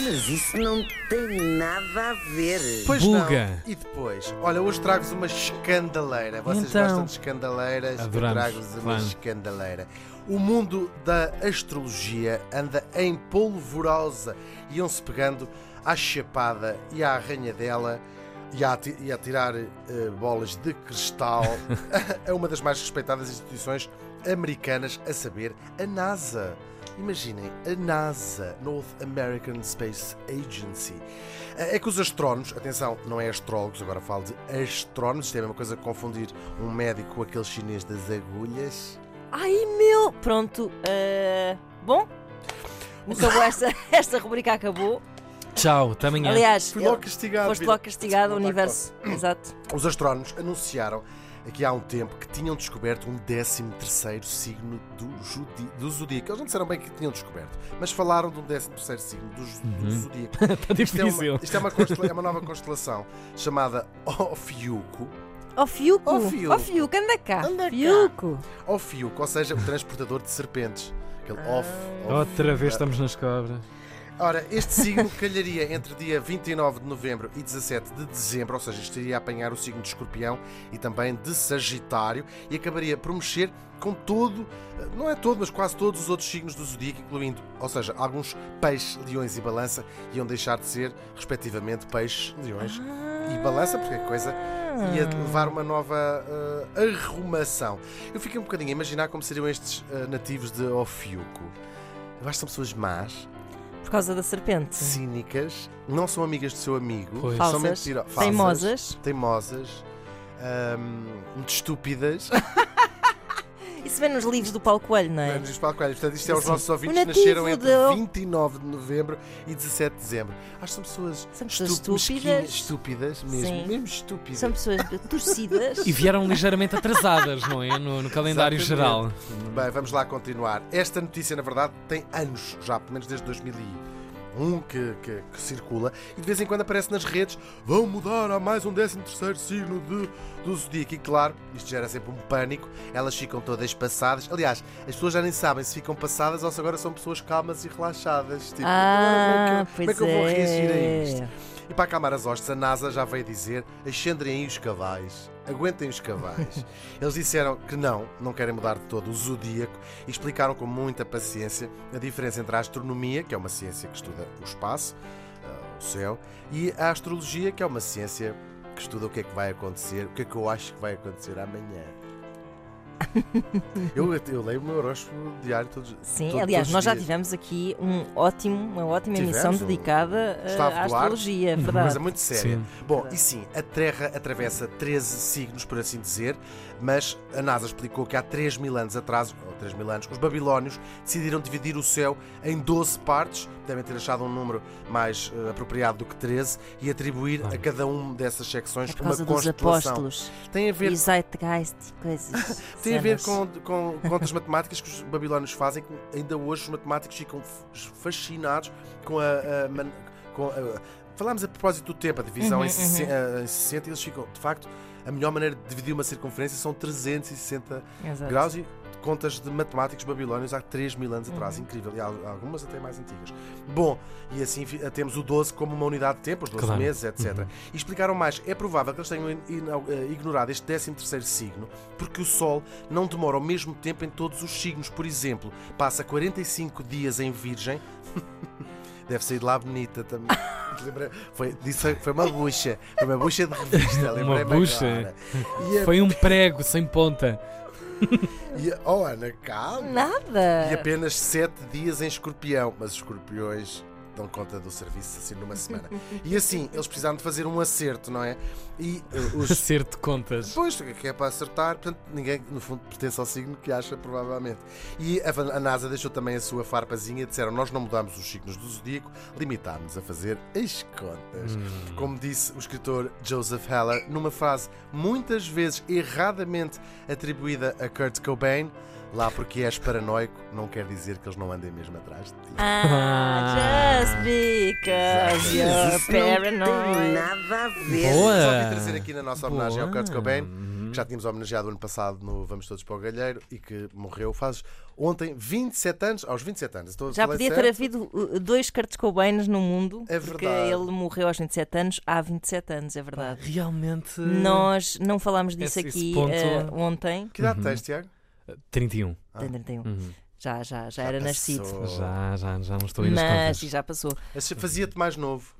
Mas isso não tem nada a ver. Pois Buga. não. E depois? Olha, hoje trago-vos uma escandaleira. Vocês Então. gostam de escandaleiras? Adoramos, Eu trago-vos uma claro. escandaleira. O mundo da astrologia anda em polvorosa. Iam-se pegando à chapada e à arranhadela e a, ati- e a tirar eh, bolas de cristal a uma das mais respeitadas instituições americanas, a saber, a NASA. Imaginem, a NASA, North American Space Agency. É que os astrónomos, atenção, não é astrólogos, agora falo de astrónomos, isto é a mesma coisa que confundir um médico com aquele chinês das agulhas. Ai meu! Pronto, eh, bom, acabou esta, esta rubrica acabou. Tchau, até amanhã. Aliás, Fui logo castigado. foste logo castigado, o universo. Exato. Os astrónomos anunciaram aqui há um tempo que tinham descoberto um 13 signo do, judi- do zodíaco. Eles não disseram bem que tinham descoberto, mas falaram de um 13 signo do, do Uhum. zodíaco. Está Isto é, difícil. uma, isto é uma constela- é uma nova constelação chamada Ofiuco. Ó Fiuco! Ó, Fiuco. Ó Fiuco, anda cá! Anda. Fiuco! Ofiuco, ou seja, o transportador de serpentes. Aquele off, off. Outra vez estamos nas cobras. Ora, este signo calharia entre dia 29 de novembro e 17 de dezembro, ou seja, estaria a apanhar o signo de escorpião e também de sagitário e acabaria por mexer com todo, não é todo, mas quase todos os outros signos do zodíaco, incluindo, ou seja, alguns peixes, leões e balança, iam deixar de ser, respectivamente, peixes, leões e balança, porque a coisa ia levar uma nova eh, arrumação. Eu fiquei um bocadinho a imaginar como seriam estes eh, nativos de Ofiuco. Eu acho que são pessoas más, Por causa da serpente. cínicas, não são amigas do seu amigo, Pois. são Falsas, mentira- falsas, teimosas. teimosas, ahm, muito estúpidas. Isso vem nos livros do Paulo Coelho, não é? Diz Paulo Coelho. Portanto, isto é os nossos ouvintes que nasceram entre de- 29 de novembro e 17 de dezembro. Acho que são pessoas, São pessoas estúpidas. estúpidas mesmo, Sim. mesmo estúpidas. São pessoas torcidas. E vieram ligeiramente atrasadas, não é? No, no calendário Exatamente. geral. Bem, vamos lá continuar. Esta notícia, na verdade, tem anos já, pelo menos desde 2001 que, que- que circula e de vez em quando aparece nas redes vão mudar a mais um 13 signo de, do Zodíaco. E claro, isto gera sempre um pânico, elas ficam todas passadas. Aliás, as pessoas já nem sabem se ficam passadas ou se agora são pessoas calmas e relaxadas. Tipo, Ah, agora como, é que, eu- como é que eu vou reagir a isto? é. E para acalmar as hostes, a NASA já veio dizer: ascendem aí os cavais, aguentem os cavais. Eles disseram que não, não querem mudar de todo o zodíaco e explicaram com muita paciência a diferença entre a astronomia, que é uma ciência que estuda o espaço, ah, o céu, e a astrologia, que é uma ciência que estuda o que é que vai acontecer, o que é que eu acho que vai acontecer amanhã. eu, eu leio o meu horóscopo diário todos Sim, to- aliás, todos os nós já dias. tivemos aqui um ótimo, uma ótima Tivemos emissão o dedicada eh, Gustavo à Duarte. astrologia, é verdade. Coisa muito séria. Sim. Bom, e sim, a Terra atravessa 13 signos, por assim dizer, mas a NASA explicou que há 3 mil anos atrás, ou 3 mil anos, os babilónios decidiram dividir o céu em 12 partes, devem ter achado um número mais eh, apropriado do que 13, e atribuir a cada uma dessas secções É por uma constelação. apóstolos Tem a ver e Zeitgeist e coisas. tem a ver com, com contas matemáticas que os babilónios fazem, que ainda hoje os matemáticos ficam fascinados com a. a man- com a- falámos a propósito do tempo, a divisão Uhum, em, se- em 60, e eles ficam, de facto, a melhor maneira de dividir uma circunferência são 360 Exato. graus e contas de matemáticos babilónios há 3 mil anos atrás. Uhum. Incrível. E há algumas até mais antigas. Bom, e assim fi- temos o 12 como uma unidade de tempo, os 12 Claro. meses, etc. Uhum. E explicaram mais. É provável que eles tenham eh, ignorado este 13 signo porque o Sol não demora o mesmo tempo em todos os signos. Por exemplo, passa 45 dias em Virgem. Deve sair de lá bonita também. Foi, disse, foi uma bucha. Foi uma bucha de revista. Uma bucha? a, Foi um prego sem ponta. e oh, Ana, calma. Nada. E apenas 7 dias em escorpião. Mas escorpiões dão conta do serviço assim numa semana. E assim, eles precisaram de fazer um acerto, não é? E eh, os. Acerto de contas. Pois, que é para acertar, portanto, ninguém, no fundo, pertence ao signo que acha, provavelmente. E a, a NASA deixou também a sua farpazinha disseram: Nós não mudamos os signos do zodíaco, limitámos a fazer as contas. Hum. Como disse o escritor Joseph Heller, numa frase muitas vezes erradamente atribuída a Kurt Cobain, lá porque és paranoico, não quer dizer que eles não andem mesmo atrás de ti. Ah, just because you're Isso não tem paranoid. nada a ver. Boa. Só vim trazer aqui na nossa homenagem ao Kurt Boa. Cobain Uhum. que já tínhamos homenageado ano passado no Vamos Todos para o Galheiro e que morreu faz ontem 27 anos, aos 27 anos. Estou Já podia certo? ter havido uh, dois Kurt Cobains no mundo, É porque verdade. ele morreu aos 27 anos, há 27 anos, é verdade. Realmente. Nós não falámos disso Esse- aqui ponto- eh, ontem, Que idade Uhum. tens, Tiago? 31. Ah. tem 31. Uhum. Já, já, já Já era passou. nascido. Já, já, já não estou aí nas Mas e já passou. Esse Fazia-te mais novo.